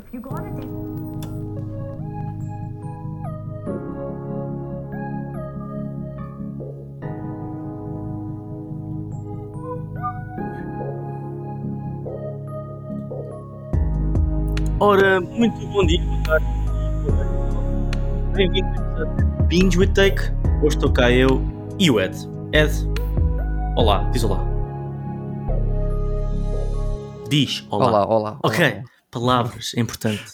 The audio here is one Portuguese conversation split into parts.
If you go on a date. Ora, muito bom dia, boa tarde. Bem-vindos a Binge with Take. Hoje estou cá eu e o Ed. Ed, olá, diz olá. Diz olá. Olá, olá. Ok, olá. Palavras, é importante.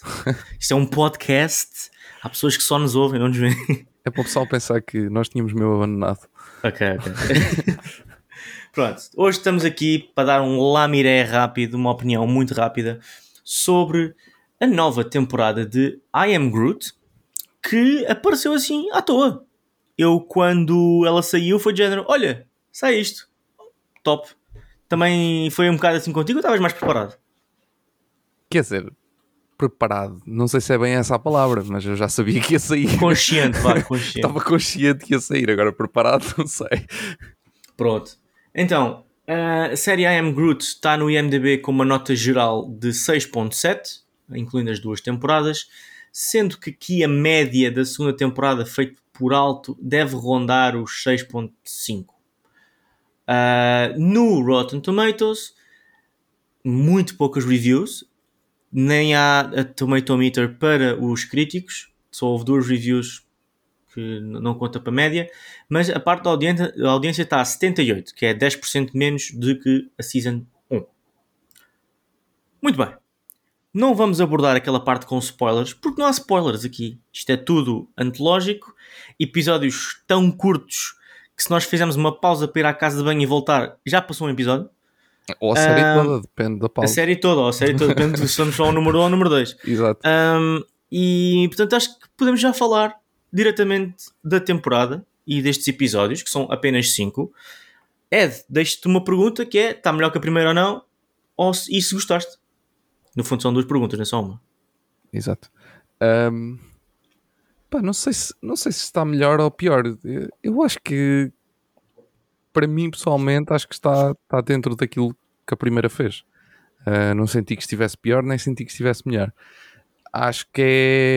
Isto é um podcast, há pessoas que só nos ouvem, não nos veem. É para o pessoal pensar que nós tínhamos meu abandonado. Ok, ok. Pronto, hoje estamos aqui para dar um lamiré rápido, uma opinião muito rápida sobre a nova temporada de I Am Groot que apareceu assim à toa. Eu, quando ela saiu, foi de género: olha, sai isto, top. Também foi um bocado assim contigo ou estavas mais preparado? Quer dizer, preparado. Não sei se é bem essa a palavra, mas eu já sabia que ia sair. Consciente, vá, consciente. Estava consciente que ia sair, agora preparado, não sei. Pronto. Então, a série I Am Groot está no IMDb com uma nota geral de 6.7, incluindo as duas temporadas, sendo que aqui a média da segunda temporada, feita por alto, deve rondar os 6.5. Ah, no Rotten Tomatoes, muito poucas reviews, nem há a Tomatometer para os críticos, só houve duas reviews que não conta para a média, mas a parte da audiência, a audiência está a 78, que é 10% menos do que a Season 1. Muito bem. Não vamos abordar aquela parte com spoilers, porque não há spoilers aqui. Isto é tudo antológico, episódios tão curtos que se nós fizermos uma pausa para ir à casa de banho e voltar, já passou um episódio. Ou a série Ah, toda, depende da A pausa. série toda, ou a série toda, depende se somos só o número 1 ou o número 2. Exato. Um, e portanto acho que podemos já falar diretamente da temporada e destes episódios, que são apenas 5. Ed, deixo-te uma pergunta que é: está melhor que a primeira ou não? Ou se, e se gostaste? No fundo são duas perguntas, não é só uma. Exato. Ahm, pá, não sei, se, não sei se está melhor ou pior. Eu acho que, para mim pessoalmente, acho que está, está dentro daquilo que a primeira fez. Ah, não senti que estivesse pior, nem senti que estivesse melhor. Acho que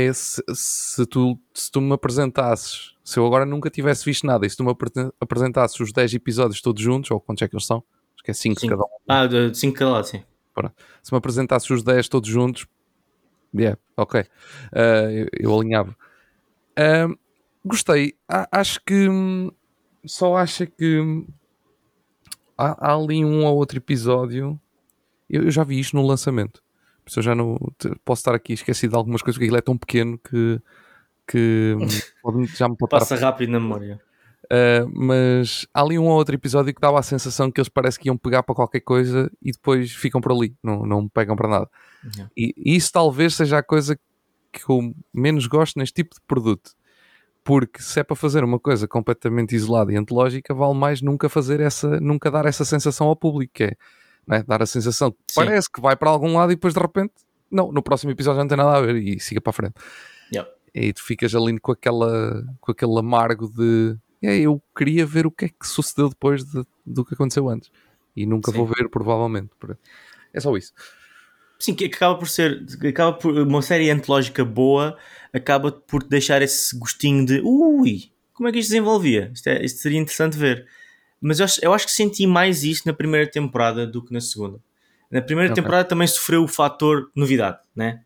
é se, se tu, se tu me apresentasses, se eu agora nunca tivesse visto nada e se tu me apre- apresentasses os 10 episódios todos juntos, ou quantos é que eles são? Acho que é 5 Cinco. cada um Ah, de 5 cada lado, sim. se me apresentasses os 10 todos juntos, yeah, ok, Ah, eu, eu alinhava. Ah, gostei, A- acho que hum, só acho que há, há ali um ou outro episódio. Eu, eu já vi isto no lançamento, eu já não posso estar aqui esquecido de algumas coisas, porque ele é tão pequeno que, que pode- já me Passa rápido na memória. Uh, mas há ali um ou outro episódio que dava a sensação que eles parece que iam pegar para qualquer coisa e depois ficam por ali, não, não pegam para nada. Yeah. E, e isso talvez seja a coisa que eu menos gosto neste tipo de produto. Porque se é para fazer uma coisa completamente isolada e antológica, vale mais nunca fazer essa, nunca dar essa sensação ao público, que é não é? dar a sensação que Sim. parece que vai para algum lado e depois de repente, não, no próximo episódio já não tem nada a ver e siga para a frente. Yeah. E tu ficas ali com, aquela, com aquele amargo de "É, eu queria ver o que é que sucedeu depois de- do que aconteceu antes. E nunca Sim. vou ver, provavelmente. É só isso. Sim, que acaba por ser acaba por uma série antológica boa, acaba por deixar esse gostinho de ui, como é que isto se desenvolvia? Isto, é- isto seria interessante ver. Mas eu acho, eu acho que senti mais isso na primeira temporada do que na segunda. Na primeira Ok. temporada também sofreu o fator novidade, né?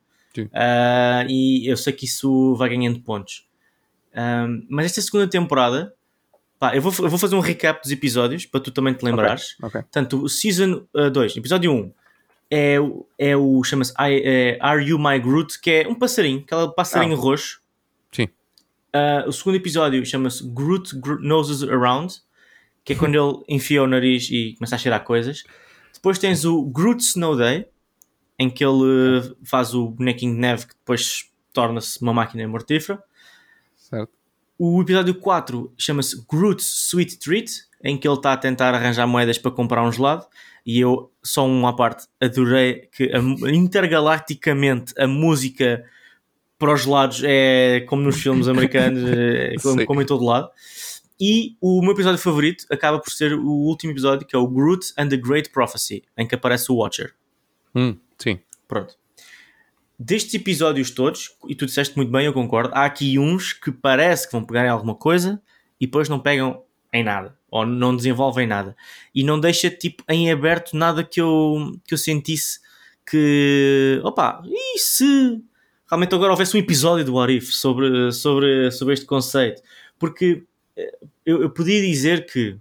Ah, e eu sei que isso vai ganhando pontos. Ah, mas esta segunda temporada, pá, eu vou, eu vou fazer um recap dos episódios para tu também te lembrares. Ok. Portanto, o Season 2, episódio 1, é, o- é o. chama-se é Are You My Groot? Que é um passarinho, aquele passarinho Ah. roxo. Sim. Ah, o segundo episódio chama-se Groot, Gro- Noses Around, que é quando ele enfia o nariz e começa a cheirar coisas. Depois tens o Groot Snow Day, em que ele faz o bonequinho de neve que depois torna-se uma máquina mortífera. Certo. O episódio 4 chama-se Groot's Sweet Treat, em que ele está a tentar arranjar moedas para comprar um gelado. E eu, só uma parte, adorei que a- intergalacticamente a música para os gelados é como nos filmes americanos, é como, Sim. como em todo lado. E o meu episódio favorito acaba por ser o último episódio, que é o Groot and the Great Prophecy, em que aparece o Watcher. Hum, sim. Pronto. destes episódios todos, e tu disseste muito bem, eu concordo, há aqui uns que parece que vão pegar em alguma coisa e depois não pegam em nada, ou não desenvolvem nada. E não deixa tipo em aberto nada que eu, que eu sentisse que, opa, e se realmente agora houvesse um episódio do What If sobre, sobre, sobre este conceito? Porque eh, eu, eu podia dizer que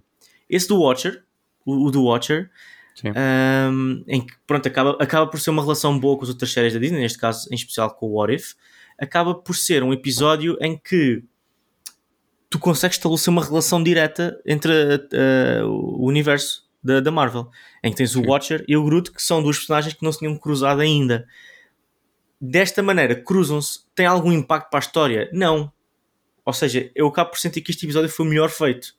esse do Watcher, o, o do Watcher, um, em que pronto, acaba, acaba por ser uma relação boa com as outras séries da Disney, neste caso em especial com o What If, acaba por ser um episódio em que tu consegues estabelecer uma relação direta entre uh, o universo da, da, Marvel, em que tens Sim. o Watcher e o Groot, que são duas personagens que não se tinham cruzado ainda. Desta maneira, cruzam-se, tem algum impacto para a história? Não. Ou seja, eu acabo por sentir que este episódio foi o melhor feito.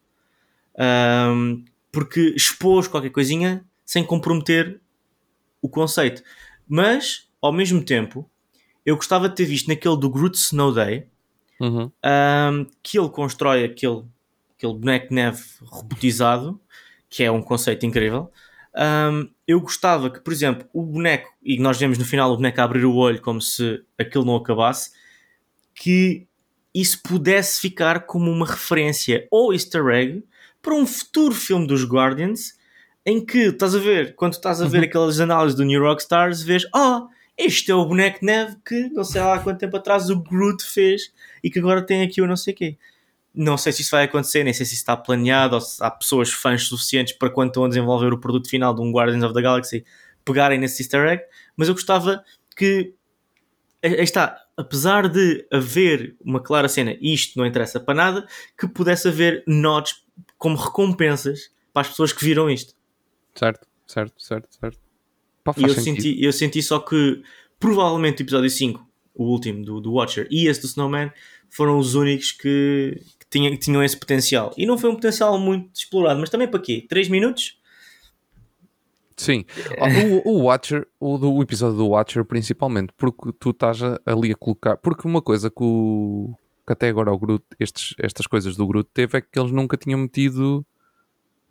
Um, porque expôs qualquer coisinha sem comprometer o conceito. Mas, ao mesmo tempo, eu gostava de ter visto naquele do Groot Snow Day uhum. um, que ele constrói aquele, aquele boneco de neve robotizado, que é um conceito incrível. Um, eu gostava que, por exemplo, o boneco, e nós vemos no final o boneco abrir o olho como se aquilo não acabasse, que isso pudesse ficar como uma referência ou easter egg para um futuro filme dos Guardians em que estás a ver, quando estás a ver uhum. aquelas análises do New Rockstars, vês, oh, este é o boneco de neve que não sei lá há quanto tempo atrás o Groot fez e que agora tem aqui o não sei quê. Não sei se isso vai acontecer, nem sei se isso está planeado ou se há pessoas fãs suficientes para quando estão a desenvolver o produto final de um Guardians of the Galaxy pegarem nesse easter egg, mas eu gostava que aí está, apesar de haver uma clara cena, isto não interessa para nada, que pudesse haver nods como recompensas para as pessoas que viram isto. Certo, certo, certo, certo. Pá, e eu senti, eu senti só que provavelmente o episódio 5, o último do, do Watcher, e esse do Snowman foram os únicos que, que, tinham, que tinham esse potencial. E não foi um potencial muito explorado, mas também para quê? 3 minutos? Sim, o, o Watcher, o, do, o episódio do Watcher principalmente, porque tu estás ali a colocar. Porque uma coisa que, o, que até agora o Groot, estes, estas coisas do Groot teve é que eles nunca tinham metido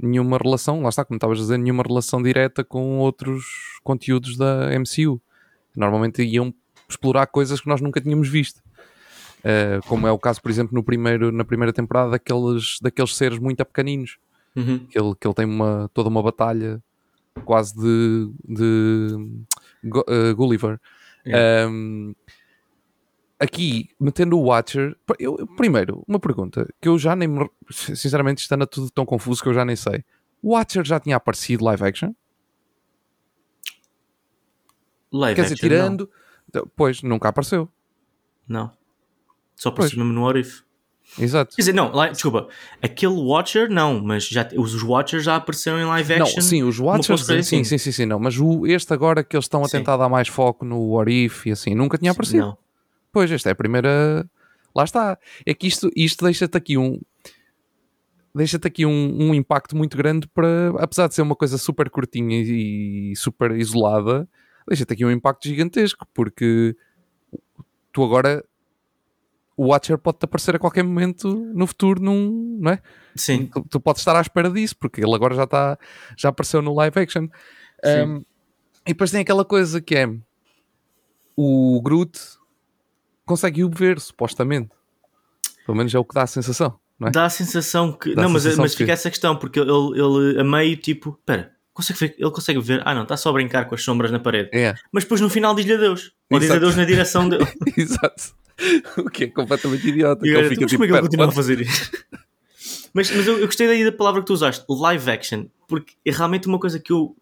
nenhuma relação, lá está, como estavas a dizer, nenhuma relação direta com outros conteúdos da MCU. Normalmente iam explorar coisas que nós nunca tínhamos visto. Uh, como é o caso, por exemplo, no primeiro, na primeira temporada daqueles, daqueles seres muito pequeninos. Uhum. Que, ele, que ele tem uma, toda uma batalha quase de, de uh, Gulliver. Yeah. Um, aqui, metendo o Watcher, eu, primeiro, uma pergunta que eu já nem me, sinceramente, está tudo tão confuso que eu já nem sei. O Watcher já tinha aparecido live action? Live Quer dizer, tirando. Não. Pois, nunca apareceu. Não. Só apareceu mesmo no Orif. Exato. Quer dizer, não, lá, desculpa, aquele Watcher não, mas já, os Watchers já apareceram em live action. Não, sim, os Watchers, sim, assim. sim, sim, sim, não, mas o, este agora que eles estão a tentar sim. dar mais foco no Orif e assim, nunca tinha aparecido. Não. Pois, esta é a primeira. Lá está. É que isto, isto deixa-te aqui um. Deixa-te aqui um, um, impacto muito grande para. Apesar de ser uma coisa super curtinha e, super isolada, deixa-te aqui um impacto gigantesco, porque tu agora. O Watcher pode-te aparecer a qualquer momento no futuro, num, não é? Sim. Tu, tu podes estar à espera disso, porque ele agora já, está, já apareceu no live action. Um, e depois tem aquela coisa que é o Groot consegue o ver, supostamente. Pelo menos é o que dá a sensação. É? Dá a sensação que. Dá não, mas, mas fica que... essa questão, porque ele, ele a meio, tipo, espera, consegue ver, ele consegue ver, ah não, está só a brincar com as sombras na parede. É. Mas depois no final diz-lhe adeus. Ou diz adeus na direção dele. Exato. O que é completamente idiota. E ele fica, mas tipo, como é que ele continua a fazer isso? mas mas eu, eu gostei daí da palavra que tu usaste, live action, porque é realmente uma coisa que eu,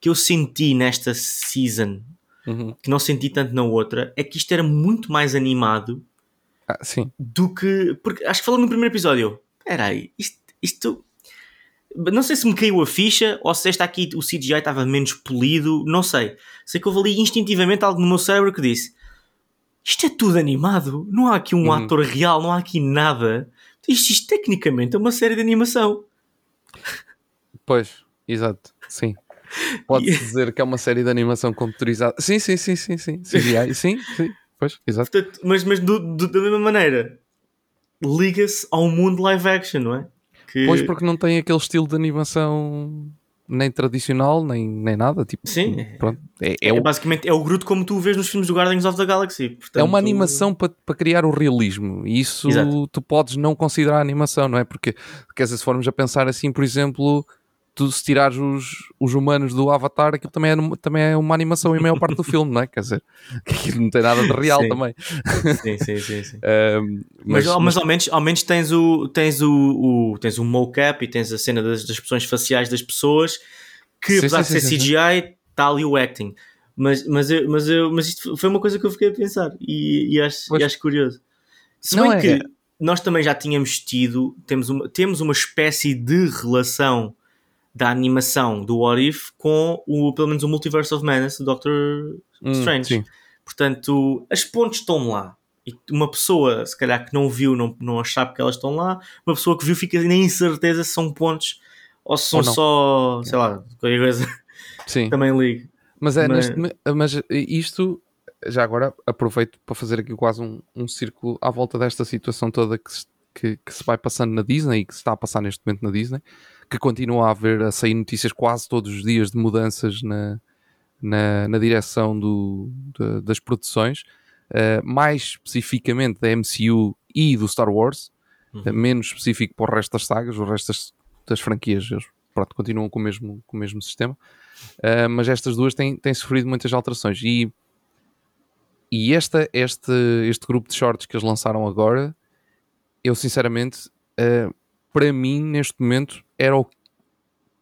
que eu senti nesta season uhum. que não senti tanto na outra, é que isto era muito mais animado ah, do que. Porque acho que falou no primeiro episódio. Espera aí, isto, isto. Não sei se me caiu a ficha ou se esta aqui o CGI estava menos polido, não sei. Sei que houve ali instintivamente algo no meu cérebro que disse: Isto é tudo animado, não há aqui um uhum. ator real, não há aqui nada. Isto, isto tecnicamente é uma série de animação. Pois, exato, sim. Pode-se dizer que é uma série de animação computerizada. Sim, sim, sim, sim, sim. CGI, sim, sim. Pois, exato. Portanto, mas mas do, do, da mesma maneira, liga-se ao mundo live action, não é? Que... Pois porque não tem aquele estilo de animação nem tradicional, nem, nem nada. Tipo, Sim. Pronto, é, é, É, o- basicamente é o Groot como tu o vês nos filmes do Guardians of the Galaxy. Portanto, é uma animação para para criar o realismo. E isso Exato. tu podes não considerar animação, não é? Porque, quer dizer, se formos a pensar assim, por exemplo, tu se tirares os, os humanos do Avatar, aquilo também é, também é uma animação em maior parte do filme, não é? Quer dizer, que aquilo não tem nada de real Sim. também. Sim, sim, sim. sim. Ahm, Mas, mas, ao, menos, ao menos tens o tens o, o tens o mocap e tens a cena das, das expressões faciais das pessoas que Sim, apesar sim, de ser. CGI está ali o acting mas, mas, eu, mas, eu, mas isto foi uma coisa que eu fiquei a pensar e, e, acho, Pois. e acho curioso se Não bem é- que nós também já tínhamos tido temos uma, temos uma espécie de relação da animação do What If com o, pelo menos o Multiverse of Madness do Doctor Hum, Strange sim. Portanto, as pontes estão lá. E uma pessoa, se calhar, que não viu, não, não sabe que elas estão lá. Uma pessoa que viu fica nem em certeza se são pontes ou se são Ou só, sei lá, qualquer coisa. Sim. Também ligo. Mas é Mas- neste mas isto já agora aproveito para fazer aqui quase um, um círculo à volta desta situação toda que se, que, que se vai passando na Disney e que se está a passar neste momento na Disney, que continua a haver a sair notícias quase todos os dias de mudanças na, na, na direção do, da- das produções, eh, mais especificamente da MCU e do Star Wars, Uhum. eh, menos específico para o resto das sagas, o resto das, das franquias eles, pronto, continuam com o mesmo, com o mesmo sistema. Uh, mas estas duas têm, têm sofrido muitas alterações. E, e esta, este, este grupo de shorts que eles lançaram agora, eu sinceramente, uh, para mim, neste momento, era o,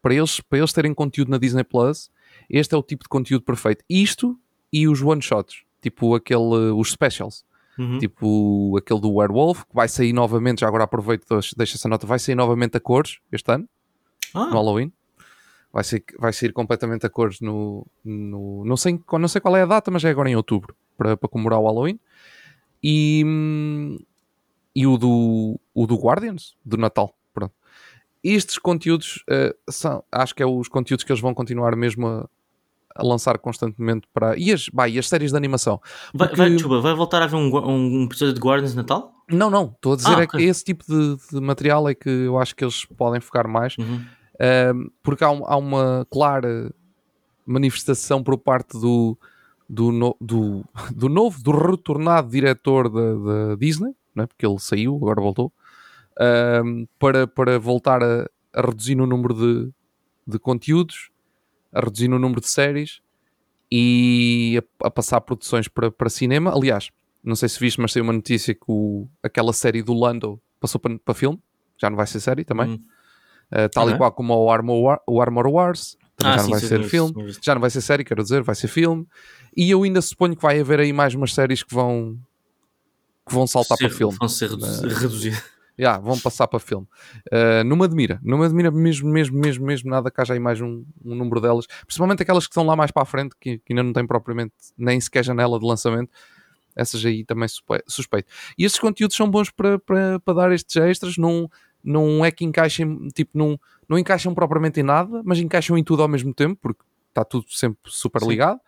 para, eles, para eles terem conteúdo na Disney Plus, este é o tipo de conteúdo perfeito. Isto e os one-shots, tipo aquele, os specials. Uhum. Tipo aquele do Werewolf, que vai sair novamente, já agora aproveito, deixa essa nota, vai sair novamente a cores este ano Ah, no Halloween. Vai ser, vai sair completamente a cores no, no. não, sei, não sei qual é a data, mas é agora em outubro para, para comemorar o Halloween. E, hum, e o, do, o do Guardians, do Natal. Estes conteúdos eh, são, acho que é os conteúdos que eles vão continuar mesmo a, a lançar constantemente para. E as, vai, e as séries de animação. vai, porque- vai, desculpa, vai voltar a haver um, um, um episódio de Guardians de Natal? Não, não, estou a dizer Ah, é que ok. esse tipo de, de material é que eu acho que eles podem focar mais. Uhum. Um, porque há, um- há uma clara manifestação por parte do, do, no- do, do novo, do retornado diretor da, Disney, não é? porque ele saiu, agora voltou, um, para, para voltar a, a reduzir no número de, de conteúdos, a reduzir no número de séries e a, a passar produções para, para cinema. Aliás, não sei se viste, mas saiu uma notícia que o, aquela série do Lando passou para, para filme, já não vai ser série também. Uhum. Uh, tal Ah, e qual como o Armor, War- o Armor Wars, também Ah, já sim, não vai sim, ser tinha visto, filme, já não vai ser série, quero dizer, vai ser filme. E eu ainda suponho que vai haver aí mais umas séries que vão que vão saltar Ser- para filme. Vão ser redu- Já, vão passar para filme. Uh, não me admira, não me admira mesmo, mesmo, mesmo, mesmo nada que haja aí mais um, um número delas, principalmente aquelas que estão lá mais para a frente, que, que ainda não têm propriamente nem sequer janela de lançamento. Essas aí também suspe- suspeito. E estes conteúdos são bons para, para, para dar estes extras, não, não é que encaixem, tipo, não, não encaixam propriamente em nada, mas encaixam em tudo ao mesmo tempo, porque está tudo sempre super Sim. ligado.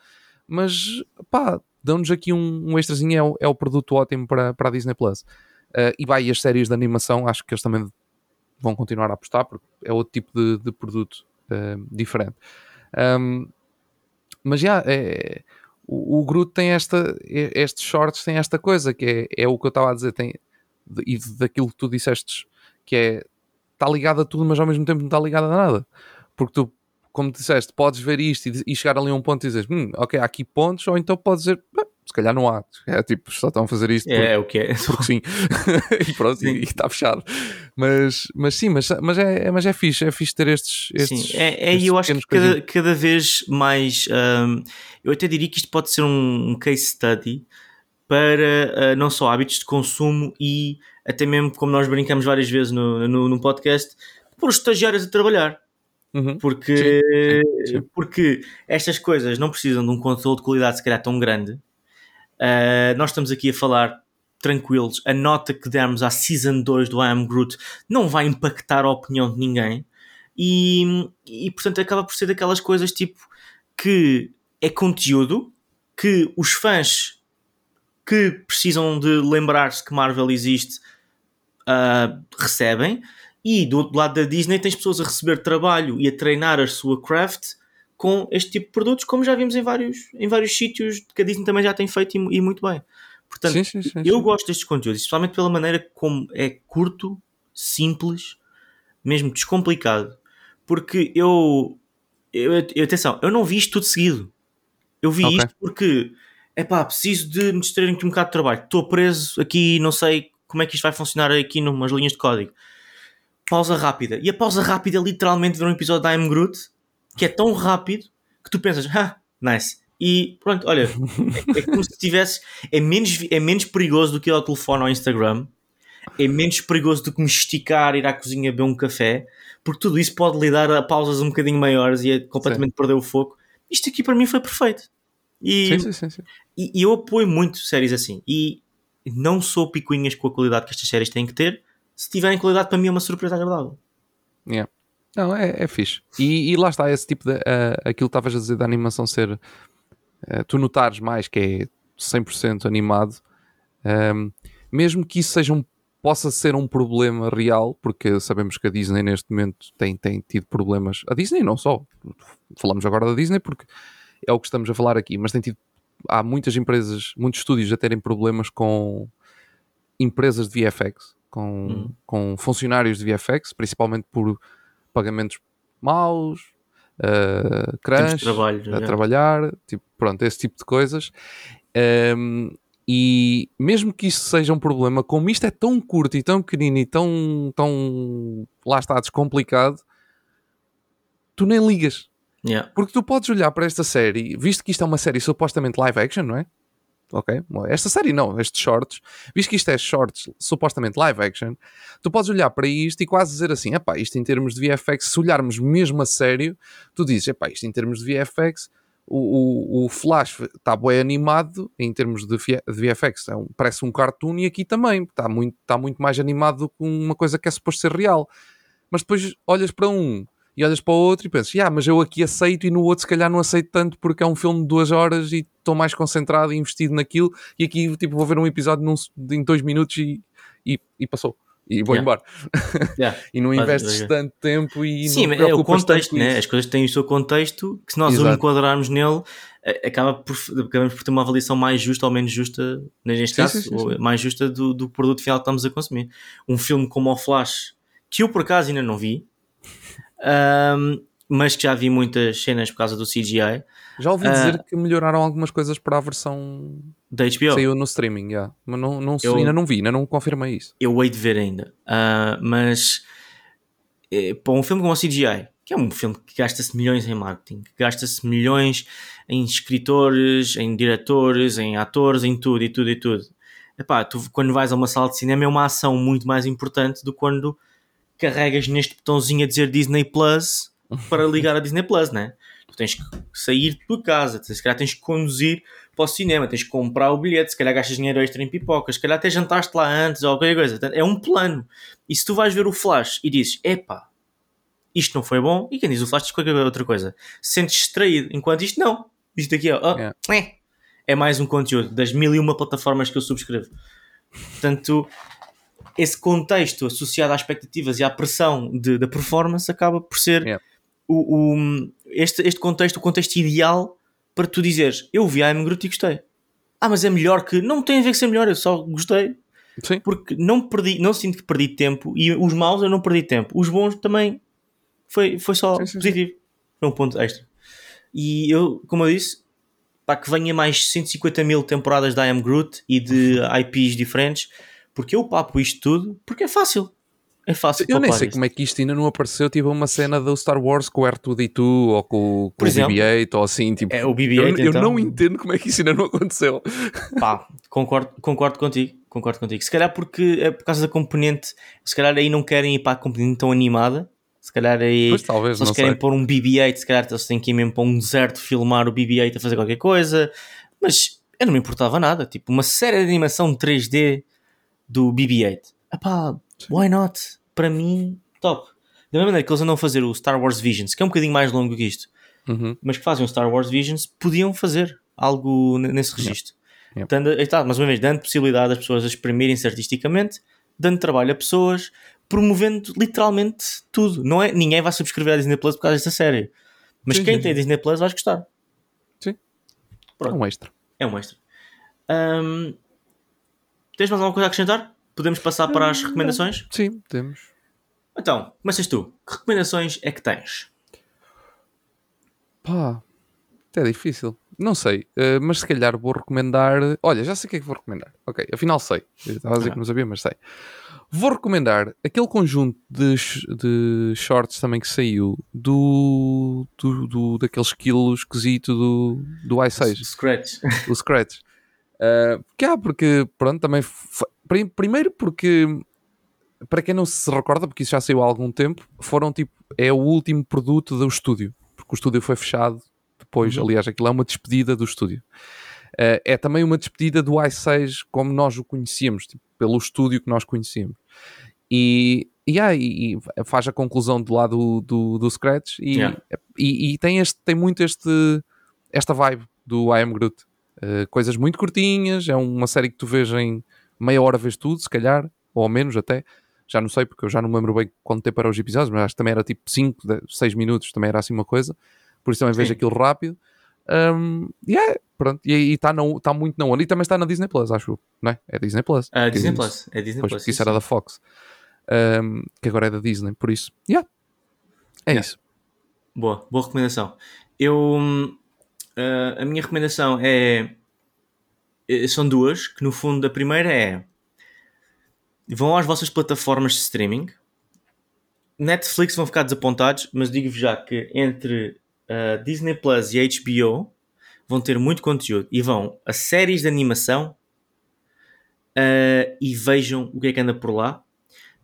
Mas pá, dão-nos aqui um, um extrazinho, é o, é o produto ótimo para, para a Disney Plus. Uh, e vai, e as séries de animação, acho que eles também vão continuar a apostar, porque é outro tipo de, de produto uh, diferente. Um, mas já, é, o, o Groot tem esta, estes shorts têm esta coisa, que é, é o que eu estava a dizer, tem, e daquilo que tu disseste, que é, está ligado a tudo, mas ao mesmo tempo não está ligado a nada. Porque tu, como disseste, podes ver isto e, e chegar ali a um ponto e dizer, hum, ok, há aqui pontos, ou então podes dizer, "Ah, se calhar não há. É tipo, só estão a fazer isto porque- É, é o que é. porque sim. e pronto, Sim. e está fechado. Mas, mas sim, mas, mas, é, mas é fixe, é fixe ter estes. estes Sim, é, é estes eu acho que cada, cada vez mais. hum, eu até diria que isto pode ser um, um case study para uh, não só hábitos de consumo e até mesmo, como nós brincamos várias vezes no, no, no podcast, por os estagiários a trabalhar. Uhum. Porque, sim, sim. porque estas coisas não precisam de um controle de qualidade se calhar tão grande. Uh, nós estamos aqui a falar tranquilos. A nota que dermos à Season 2 do I Am Groot não vai impactar a opinião de ninguém. E, e portanto acaba por ser daquelas coisas tipo que é conteúdo que os fãs que precisam de lembrar-se que Marvel existe uh, recebem E do outro lado da Disney tens pessoas a receber trabalho e a treinar a sua craft com este tipo de produtos, como já vimos em vários, em vários sítios que a Disney também já tem feito e, e muito bem. Portanto, Sim, sim, sim, eu gosto destes conteúdos, especialmente pela maneira como é curto, simples, mesmo descomplicado. Porque eu, eu, eu- atenção, eu não vi isto tudo seguido. Eu vi Ok. isto porque, é pá, preciso de me distrair aqui um bocado de trabalho. Estou preso aqui, não sei como é que isto vai funcionar aqui numas linhas de código. Pausa rápida. E a pausa rápida literalmente ver um episódio da I'm Groot que é tão rápido que tu pensas, ah, nice. E pronto, olha, é, é como se tivesse. É menos, é menos perigoso do que ir ao telefone ao Instagram, é menos perigoso do que me esticar, ir à cozinha beber um café, porque tudo isso pode lhe dar a pausas um bocadinho maiores e é completamente perder o foco. Isto aqui para mim foi perfeito. E, Sim, sim, sim, sim. e, e eu apoio muito séries assim. E não sou picuinhas com a qualidade que estas séries têm que ter. Se tiverem qualidade, para mim é uma surpresa agradável. Yeah. Não, é, é fixe. E, e lá está, esse tipo de. ah, aquilo que estavas a dizer da animação ser. ah, tu notares mais que é 100% animado, ahm, mesmo que isso seja um, possa ser um problema real, porque sabemos que a Disney neste momento tem, tem tido problemas. A Disney não só. Falamos agora da Disney porque é o que estamos a falar aqui, mas tem tido. Há muitas empresas, muitos estúdios a terem problemas com empresas de VFX, com, Hum. com funcionários de VFX, principalmente por pagamentos maus, uh, crunch, trabalho. a trabalhar, tipo, pronto, esse tipo de coisas. Um, e mesmo que isso seja um problema, como isto é tão curto e tão pequenino e tão, tão lá está, descomplicado, tu nem ligas. Yeah. Porque tu podes olhar para esta série, visto que isto é uma série supostamente live action, não é? Ok? Esta série não, estes shorts, visto que isto é shorts supostamente live action, tu podes olhar para isto e quase dizer assim: epá, isto em termos de VFX, se olharmos mesmo a sério, tu dizes, epá, isto em termos de VFX, o, o, o Flash está bem animado em termos de, de VFX, é um- parece um cartoon e aqui também está muito, está muito mais animado do que uma coisa que é suposto ser real. Mas depois olhas para um e olhas para o outro e pensas, ah, mas eu aqui aceito e no outro se calhar não aceito tanto porque é um filme de duas horas e estou mais concentrado e investido naquilo e aqui tipo vou ver um episódio num, em dois minutos e, e, e passou. E vou Yeah. embora. Yeah. E não investes faz- tanto tempo e Sim, não mas é o contexto, né? As coisas têm o seu contexto que se nós o Exato. enquadrarmos nele, acaba por, acabamos por ter uma avaliação mais justa ou menos justa, neste Sim, caso, sim, sim. mais justa do, do produto final que estamos a consumir. Um filme como o Flash, que eu por acaso ainda não vi, ahm, mas que já vi muitas cenas por causa do CGI Já ouvi Ah. dizer que melhoraram algumas coisas para a versão da HBO. saiu no streaming, yeah. mas não, não, Eu- ainda não vi, ainda não confirmei isso. eu hei de ver ainda. Ah, mas eh, para um filme como o CGI, que é um filme que gasta-se milhões em marketing, gasta-se milhões em escritores, em diretores, em atores, em tudo e tudo e tudo. Epá, tu quando vais a uma sala de cinema é uma ação muito mais importante do que quando carregas neste botãozinho a dizer Disney Plus para ligar a Disney Plus, né? Tu tens que sair de tua casa, se calhar tens que conduzir para o cinema, tens que comprar o bilhete, se calhar gastas dinheiro extra em pipocas, se calhar até jantaste lá antes ou qualquer coisa. É um plano. E se tu vais ver o Flash e dizes, epá, isto não foi bom, e quem diz o Flash diz qualquer outra coisa, sentes distraído, enquanto isto não. Isto aqui é, oh, Yeah. é, é mais um conteúdo das mil e uma plataformas que eu subscrevo. Portanto, esse contexto associado às expectativas e à pressão de- da performance acaba por ser Yeah. o, o- este, este contexto, o contexto ideal para tu dizeres eu vi a I'm Groot e gostei. Ah, mas é melhor que. Não tem a ver com ser melhor, eu só gostei Sim, porque não perdi, não sinto que perdi tempo e os maus eu não perdi tempo. Os bons também foi, foi só Sim, sim, positivo. Foi um ponto extra. E eu, como eu disse, para que venha mais 150 mil temporadas da I Am Groot e de IPs diferentes, porque eu papo isto tudo porque é fácil. É fácil. eu nem sei isto. como é que isto ainda não apareceu, tipo uma cena do Star Wars com o R2D2 ou com, com Por o exemplo. BB-8 ou assim, tipo, É o BB-8 eu, eu então. não entendo como é que isso ainda não aconteceu. Pá, concordo, concordo contigo. Concordo contigo. Se calhar porque é por causa da componente, se calhar aí não querem ir para a componente tão animada. Se calhar aí Pois talvez, se eles querem sei. pôr um BB-8, se calhar eles têm que ir mesmo para um deserto filmar o BB-8 a fazer qualquer coisa. Mas eu não me importava nada. Tipo, uma série de animação 3D do BB-8. Epá, why not? Para mim, top. Da mesma maneira que eles andam a fazer o Star Wars Visions, que é um bocadinho mais longo que isto, Uhum. mas que fazem o Star Wars Visions, podiam fazer algo nesse registro. Dando, aí está, mais uma vez, dando possibilidade às pessoas a exprimirem-se artisticamente, dando trabalho a pessoas, promovendo literalmente tudo. Não é, ninguém vai subscrever a Disney Plus por causa desta série. Mas Sim, quem sim, tem. Disney Plus vai gostar. Sim. Pronto. É um extra. É um extra. Ahm, tens mais alguma coisa a acrescentar? Podemos passar para as recomendações? Sim, temos. Então, começas tu. Que recomendações é que tens? Pá, até é difícil. Não sei, eh, mas se calhar vou recomendar. Olha, já sei o que é que vou recomendar. Ok, afinal sei. Eu estava a dizer que não sabia, mas sei. Vou recomendar aquele conjunto de, de shorts também que saiu do, do, do- daquele esquilo esquisito do, do i6, Scratch. o Scratch. Uh, porque, ah, porque, pronto, também. Primeiro porque, para quem não se recorda, porque isso já saiu há algum tempo, foram tipo. É o último produto do estúdio. Porque o estúdio foi fechado depois. Uhum. Aliás, aquilo é uma despedida do estúdio. Uh, é também uma despedida do i6 como nós o conhecíamos, tipo, pelo estúdio que nós conhecíamos. E, e, ah, e- faz a conclusão do lado do, do, do Scratch e, Yeah. e, e tem, este, tem muito este, esta vibe do I Am Groot. Uh, coisas muito curtinhas, é uma série que tu vês em meia hora, vês tudo, se calhar, ou ao menos até. Já não sei, porque eu já não me lembro bem quanto tempo eram os episódios, mas acho que também era tipo 5, 6 minutos, também era assim uma coisa. Por isso também vejo Sim. aquilo rápido. Um, e é, pronto, e está tá muito na onda. E também está na Disney Plus, acho não é? É Disney Plus. Ah, Disney Plus. É Disney Plus. isso era da Fox. Um, que agora é da Disney, por isso. Yeah. É Yeah. isso. Boa, boa recomendação. Eu. Ah, a minha recomendação é. eh, São duas, que no fundo a primeira é. Vão às vossas plataformas de streaming. Netflix vão ficar desapontados, mas digo-vos já que entre ah, Disney Plus e HBO vão ter muito conteúdo e vão a séries de animação ah, e vejam o que é que anda por lá.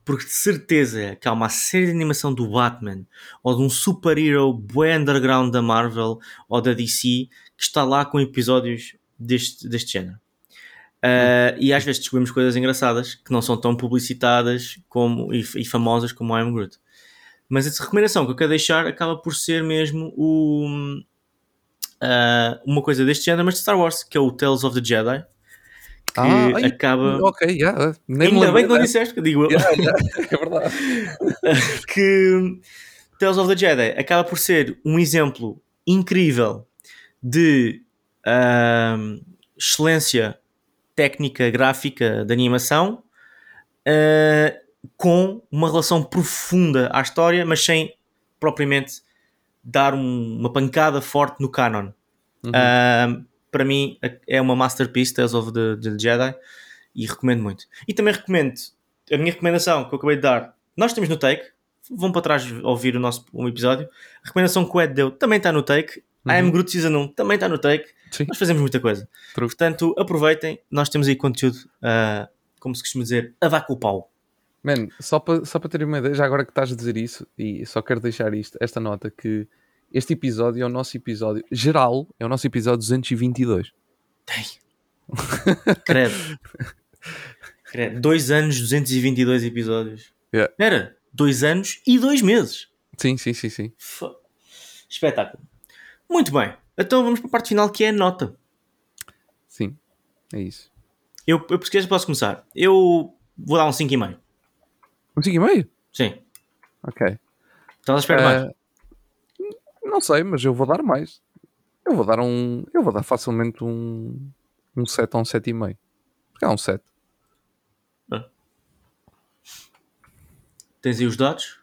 Porque de certeza que há uma série de animação do Batman ou de um super-hero bué underground da Marvel ou da DC que está lá com episódios deste, deste género. Uh, e às vezes descobrimos coisas engraçadas que não são tão publicitadas como, e, e famosas como I Am Groot. Mas essa recomendação que eu quero deixar acaba por ser mesmo o, uh, uma coisa deste género, mas de Star Wars, que é o Tales of the Jedi. Que Ah, ai, acaba. Ok, yeah. Nem Ainda bem que não disseste, que digo eu. Yeah, yeah, é verdade. que Tales of the Jedi acaba por ser um exemplo incrível de ahm, excelência técnica gráfica de animação ah, com uma relação profunda à história, mas sem propriamente dar um- uma pancada forte no canon. Uhum. Ahm, para mim é uma masterpiece Tales of the, the Jedi e recomendo muito. E também recomendo a minha recomendação que eu acabei de dar. Nós temos no Take, vão para trás ouvir o nosso um episódio. A recomendação que o Ed deu também está no Take. I Am Uhum. Groot Season 1 também está no Take. Sim. Nós fazemos muita coisa. True. Portanto, aproveitem. Nós temos aí conteúdo, ah, como se costuma dizer, a dar com o pau. Man, só para só para ter uma ideia, já agora que estás a dizer isso, e só quero deixar isto, esta nota, que este episódio é o nosso episódio geral, é o nosso episódio 222. Tem. Credo. Credo. Dois anos, 222 episódios. Yeah. Era dois anos e dois meses. Sim, sim, sim, sim. Fo- Espetáculo. Muito bem. Então vamos para a parte final que é a nota. Sim, é isso. Eu, eu quiseres, posso começar. Eu vou dar um 5,5. Um 5,5? Sim. Ok. Estás à espera de mais? Não sei, mas eu vou dar mais. Eu vou dar um. Eu vou dar facilmente um. Um 7 ou um 7,5. Porque é um 7. Tens aí os dados?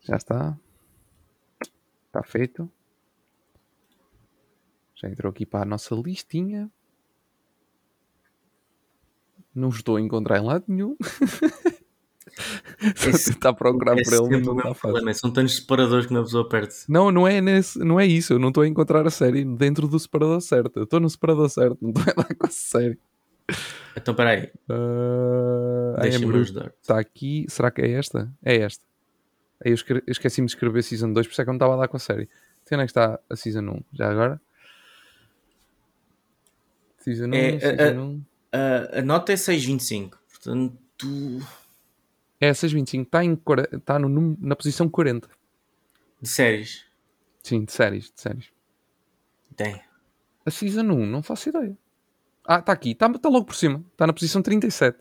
Já está. Está feito. Já entrou aqui para a nossa listinha. Não estou a encontrar em lado nenhum. A Esse- tentar procurar É por ele, sempre não fácil. problema. São tantos separadores que uma pessoa perde. Não, não é, nesse, não é isso. Eu não estou a encontrar a série dentro do separador certo. Eu estou no separador certo, não estou a dar com a série. Então, espera aí. Uh, Deixa-me ajudar. está aqui. Será que é esta? É esta. Aí eu esqueci-me de escrever Season 2, por isso é que eu não estava a dar com a série. Então onde é que está a Season 1? Já agora? Season 1, É, Season é, é. 1. A, a nota é 6,25. Portanto, É, 625. Está, em, está no, na posição 40. de séries. Sim, de séries. De séries. Tem. A Season 1, não faço ideia. Ah, está aqui. Está, está logo por cima. Está na posição 37.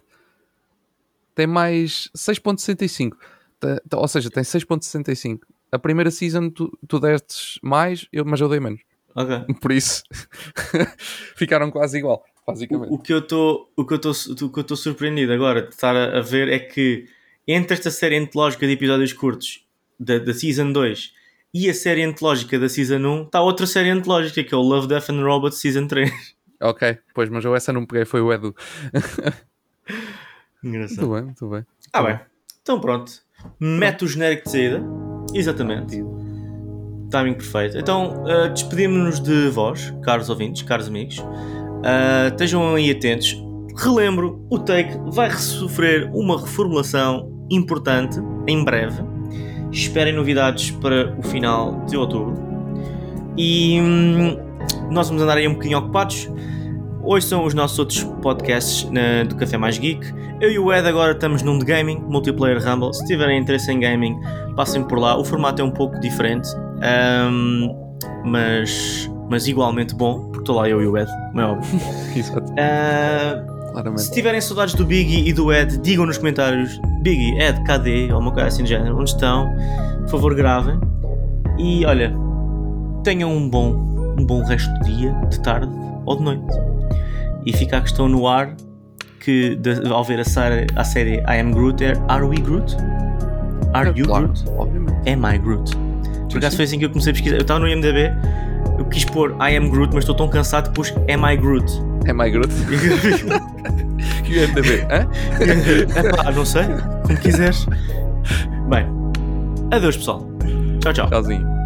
tem mais 6.65. Te- te- Ou seja, tem 6.65. A primeira season tu, tu destes mais, eu, mas eu dei menos. Por isso ficaram quase igual, basicamente. O, o que eu estou o que eu surpreendido agora de estar a, a ver é que entre esta série antológica de episódios curtos da, da Season 2 e a série antológica da Season 1 está outra série antológica que é o Love, Death and Robots Season 3. Ok, pois, mas eu essa não peguei, foi o Edu. Engraçado. Muito bem, muito bem. Ah, bem. Então pronto. Mete o genérico de saída. Exatamente. Timing perfeito. Então, uh, despedimos-nos de vós, caros ouvintes, caros amigos. Uh, estejam aí atentos. Relembro, o Take vai sofrer uma reformulação importante em breve. Esperem novidades para o final de outubro. E hum, nós vamos andar aí um bocadinho ocupados. Hoje são os nossos outros podcasts na- do Café Mais Geek. Eu e o Ed agora estamos num de gaming, multiplayer Rumble. Se tiverem interesse em gaming, passem por lá. O formato é um pouco diferente, ahm, mas, mas igualmente bom, porque estou lá eu e o Ed, como é óbvio. Exato, Ah, se claramente. tiverem saudades do Biggie e do Ed, digam nos comentários: Biggie, Ed, cadê? Ou uma coisa assim do género. Onde estão? Por favor, gravem. E olha, tenham um bom, um bom resto de dia, de tarde ou de noite. E fica a questão no ar que de- ao ver a série, a série I Am Groot é Are we Groot? Are you Claro, Groot? obviamente. Am I Groot? Por acaso foi assim que eu comecei a pesquisar. Eu estava no IMDB, eu quis pôr I Am Groot, mas estou tão cansado que pus Am I Groot? É my Groot. E o MDB, hã? Epá, não sei, como quiseres. Bem, adeus pessoal. Tchau, tchau. Tchauzinho.